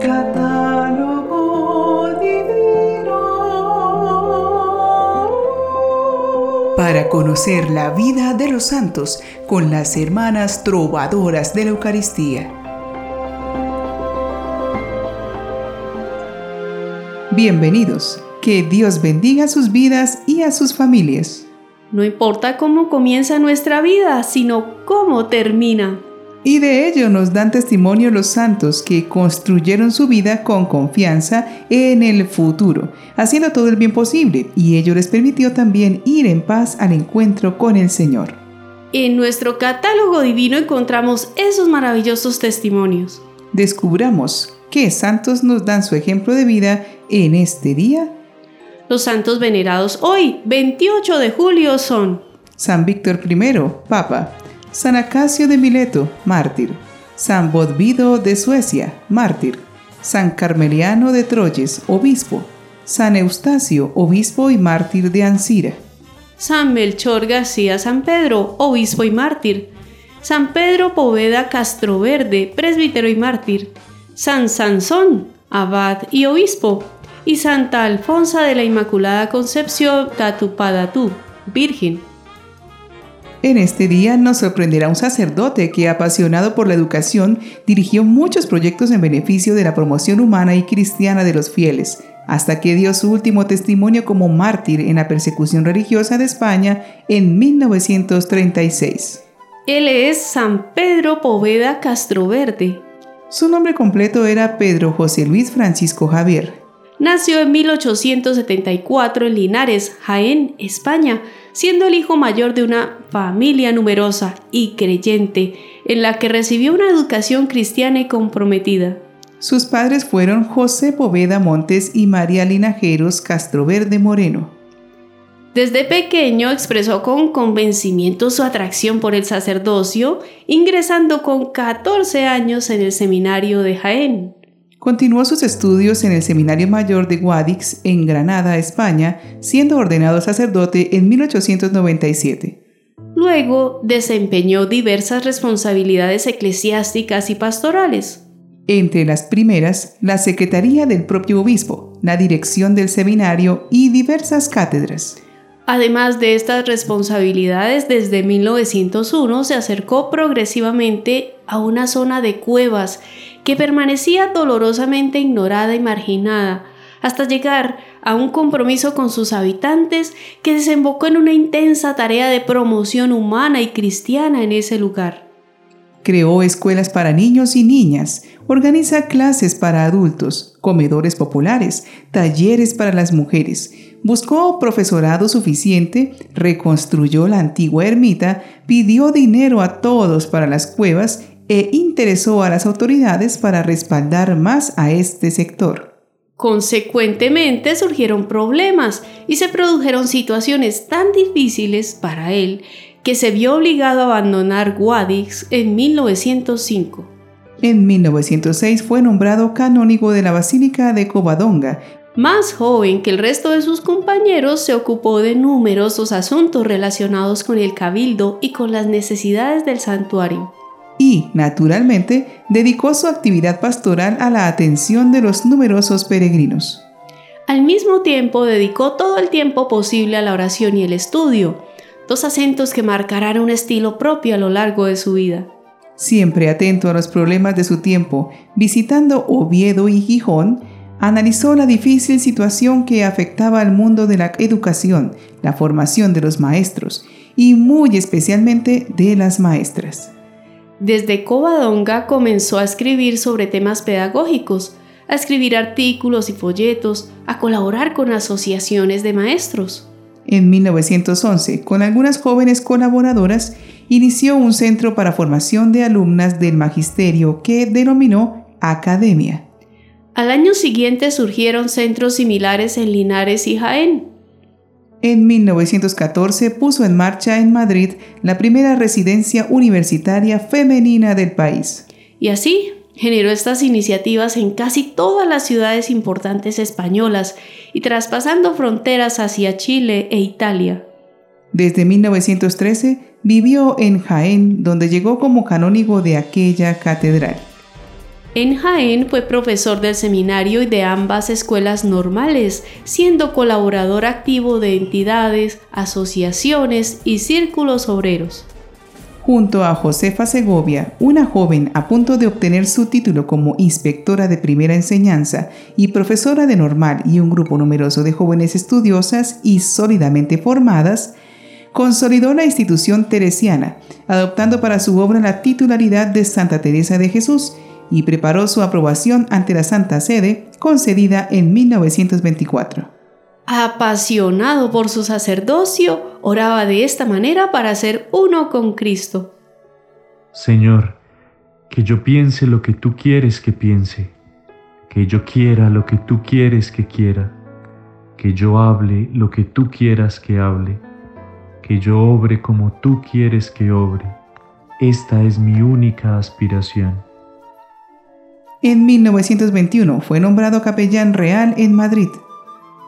Catálogo divino. Para conocer la vida de los santos con las hermanas trovadoras de la Eucaristía. Bienvenidos. Que Dios bendiga sus vidas y a sus familias. No importa cómo comienza nuestra vida, sino cómo termina. Y de ello nos dan testimonio los santos que construyeron su vida con confianza en el futuro, haciendo todo el bien posible, y ello les permitió también ir en paz al encuentro con el Señor. En nuestro catálogo divino encontramos esos maravillosos testimonios. Descubramos qué santos nos dan su ejemplo de vida en este día los santos venerados hoy, 28 de julio, son San Víctor I, Papa, San Acacio de Mileto, mártir, San Bodvido de Suecia, mártir, San Carmeliano de Troyes, obispo, San Eustacio, obispo y mártir de Ancira, San Melchor García San Pedro, obispo y mártir, San Pedro Poveda Castroverde, presbítero y mártir, San Sansón, abad y obispo, y Santa Alfonsa de la Inmaculada Concepción Tatupadatú, Virgen. En este día nos sorprenderá un sacerdote que, apasionado por la educación, dirigió muchos proyectos en beneficio de la promoción humana y cristiana de los fieles, hasta que dio su último testimonio como mártir en la persecución religiosa de España en 1936. Él es San Pedro Poveda Castroverde. Su nombre completo era Pedro José Luis Francisco Javier. Nació en 1874 en Linares, Jaén, España, siendo el hijo mayor de una familia numerosa y creyente, en la que recibió una educación cristiana y comprometida. Sus padres fueron José Poveda Montes y María Linajeros Castroverde Moreno. Desde pequeño expresó con convencimiento su atracción por el sacerdocio, ingresando con 14 años en el seminario de Jaén. Continuó sus estudios en el Seminario Mayor de Guadix en Granada, España, siendo ordenado sacerdote en 1897. Luego desempeñó diversas responsabilidades eclesiásticas y pastorales. Entre las primeras, la Secretaría del propio obispo, la dirección del seminario y diversas cátedras. Además de estas responsabilidades, desde 1901 se acercó progresivamente a una zona de cuevas que permanecía dolorosamente ignorada y marginada, hasta llegar a un compromiso con sus habitantes que desembocó en una intensa tarea de promoción humana y cristiana en ese lugar. Creó escuelas para niños y niñas, organiza clases para adultos, comedores populares, talleres para las mujeres, buscó profesorado suficiente, reconstruyó la antigua ermita, pidió dinero a todos para las cuevas e interesó a las autoridades para respaldar más a este sector. Consecuentemente surgieron problemas y se produjeron situaciones tan difíciles para él que se vio obligado a abandonar Guadix en 1905. En 1906 fue nombrado canónigo de la Basílica de Covadonga. Más joven que el resto de sus compañeros, se ocupó de numerosos asuntos relacionados con el cabildo y con las necesidades del santuario. Y, naturalmente, dedicó su actividad pastoral a la atención de los numerosos peregrinos. Al mismo tiempo, dedicó todo el tiempo posible a la oración y el estudio, dos acentos que marcarán un estilo propio a lo largo de su vida. Siempre atento a los problemas de su tiempo, visitando Oviedo y Gijón, analizó la difícil situación que afectaba al mundo de la educación, la formación de los maestros y muy especialmente de las maestras. Desde Covadonga comenzó a escribir sobre temas pedagógicos, a escribir artículos y folletos, a colaborar con asociaciones de maestros. En 1911, con algunas jóvenes colaboradoras, inició un centro para formación de alumnas del magisterio que denominó Academia. Al año siguiente surgieron centros similares en Linares y Jaén. En 1914 puso en marcha en Madrid la primera residencia universitaria femenina del país. Y así generó estas iniciativas en casi todas las ciudades importantes españolas y traspasando fronteras hacia Chile e Italia. Desde 1913 vivió en Jaén, donde llegó como canónigo de aquella catedral. En Jaén fue profesor del seminario y de ambas escuelas normales, siendo colaborador activo de entidades, asociaciones y círculos obreros. Junto a Josefa Segovia, una joven a punto de obtener su título como inspectora de primera enseñanza y profesora de normal y un grupo numeroso de jóvenes estudiosas y sólidamente formadas, consolidó la institución teresiana, adoptando para su obra la titularidad de Santa Teresa de Jesús y preparó su aprobación ante la Santa Sede, concedida en 1924. Apasionado por su sacerdocio, oraba de esta manera para ser uno con Cristo. Señor, que yo piense lo que tú quieres que piense, que yo quiera lo que tú quieres que quiera, que yo hable lo que tú quieras que hable, que yo obre como tú quieres que obre. Esta es mi única aspiración. En 1921 fue nombrado capellán real en Madrid.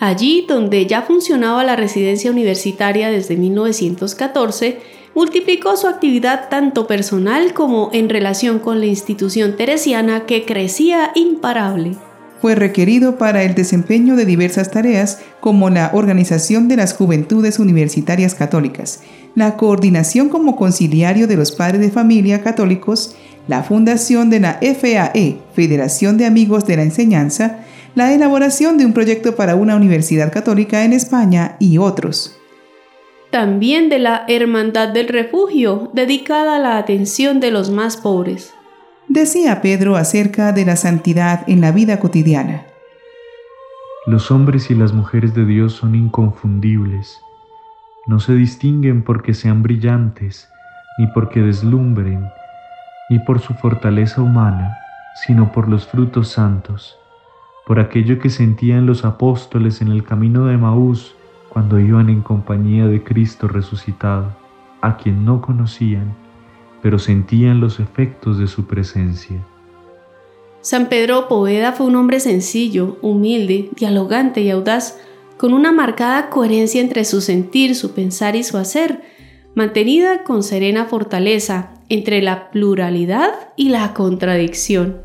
Allí, donde ya funcionaba la residencia universitaria desde 1914, multiplicó su actividad tanto personal como en relación con la institución teresiana que crecía imparable. Fue requerido para el desempeño de diversas tareas como la organización de las juventudes universitarias católicas, la coordinación como conciliario de los padres de familia católicos, la fundación de la FAE, Federación de Amigos de la Enseñanza, la elaboración de un proyecto para una universidad católica en España y otros. También de la Hermandad del Refugio, dedicada a la atención de los más pobres. Decía Pedro acerca de la santidad en la vida cotidiana. Los hombres y las mujeres de Dios son inconfundibles. No se distinguen porque sean brillantes, ni porque deslumbren, ni por su fortaleza humana, sino por los frutos santos, por aquello que sentían los apóstoles en el camino de Maús cuando iban en compañía de Cristo resucitado, a quien no conocían, pero sentían los efectos de su presencia. San Pedro Poveda fue un hombre sencillo, humilde, dialogante y audaz, con una marcada coherencia entre su sentir, su pensar y su hacer, mantenida con serena fortaleza entre la pluralidad y la contradicción.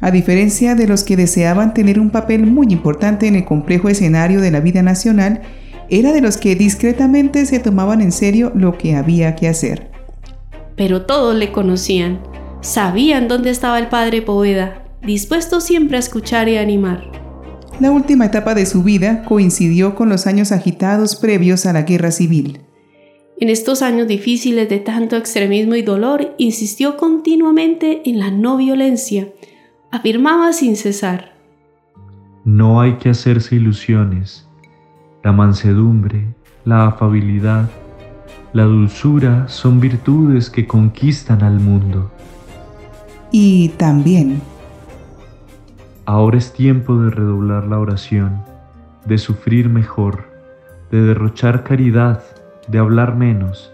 A diferencia de los que deseaban tener un papel muy importante en el complejo escenario de la vida nacional, era de los que discretamente se tomaban en serio lo que había que hacer. Pero todos le conocían, sabían dónde estaba el padre Poveda, dispuesto siempre a escuchar y animar. La última etapa de su vida coincidió con los años agitados previos a la guerra civil. En estos años difíciles de tanto extremismo y dolor, insistió continuamente en la no violencia. Afirmaba sin cesar. No hay que hacerse ilusiones. La mansedumbre, la afabilidad, la dulzura son virtudes que conquistan al mundo. Y también. Ahora es tiempo de redoblar la oración, de sufrir mejor, de derrochar caridad de hablar menos,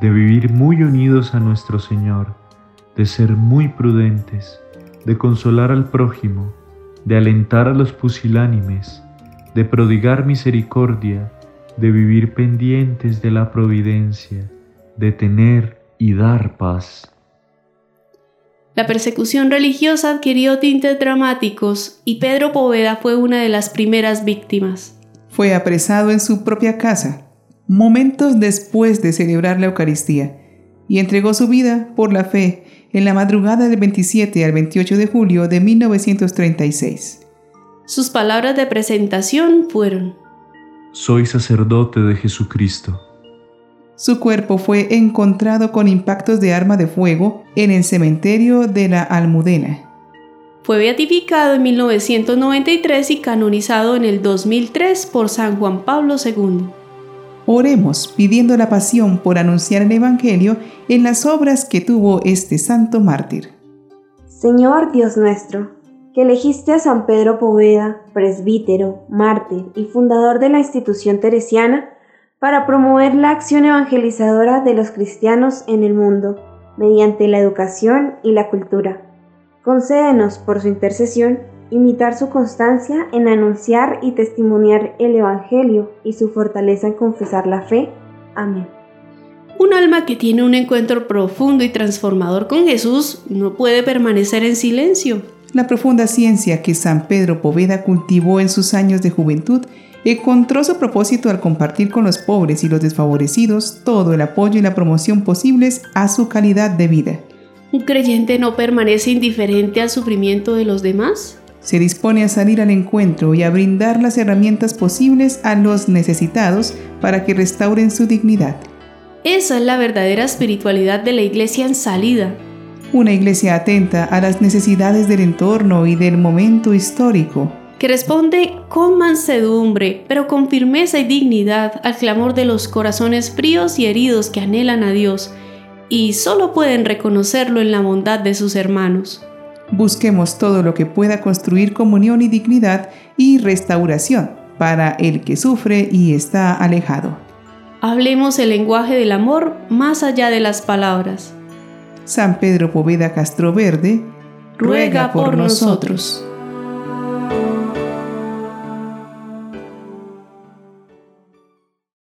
de vivir muy unidos a nuestro Señor, de ser muy prudentes, de consolar al prójimo, de alentar a los pusilánimes, de prodigar misericordia, de vivir pendientes de la providencia, de tener y dar paz. La persecución religiosa adquirió tintes dramáticos y Pedro Poveda fue una de las primeras víctimas. Fue apresado en su propia casa momentos después de celebrar la Eucaristía, y entregó su vida por la fe en la madrugada del 27 al 28 de julio de 1936. Sus palabras de presentación fueron, Soy sacerdote de Jesucristo. Su cuerpo fue encontrado con impactos de arma de fuego en el cementerio de la Almudena. Fue beatificado en 1993 y canonizado en el 2003 por San Juan Pablo II. Oremos pidiendo la pasión por anunciar el Evangelio en las obras que tuvo este santo mártir. Señor Dios nuestro, que elegiste a San Pedro Poveda, presbítero, mártir y fundador de la institución teresiana, para promover la acción evangelizadora de los cristianos en el mundo, mediante la educación y la cultura. Concédenos por su intercesión imitar su constancia en anunciar y testimoniar el Evangelio y su fortaleza en confesar la fe. Amén. Un alma que tiene un encuentro profundo y transformador con Jesús no puede permanecer en silencio. La profunda ciencia que San Pedro Poveda cultivó en sus años de juventud encontró su propósito al compartir con los pobres y los desfavorecidos todo el apoyo y la promoción posibles a su calidad de vida. ¿Un creyente no permanece indiferente al sufrimiento de los demás? Se dispone a salir al encuentro y a brindar las herramientas posibles a los necesitados para que restauren su dignidad. Esa es la verdadera espiritualidad de la iglesia en salida, una iglesia atenta a las necesidades del entorno y del momento histórico. Que responde con mansedumbre, pero con firmeza y dignidad al clamor de los corazones fríos y heridos que anhelan a Dios y solo pueden reconocerlo en la bondad de sus hermanos. Busquemos todo lo que pueda construir comunión y dignidad y restauración para el que sufre y está alejado. Hablemos el lenguaje del amor más allá de las palabras. San Pedro Poveda Castro Verde, ruega por nosotros.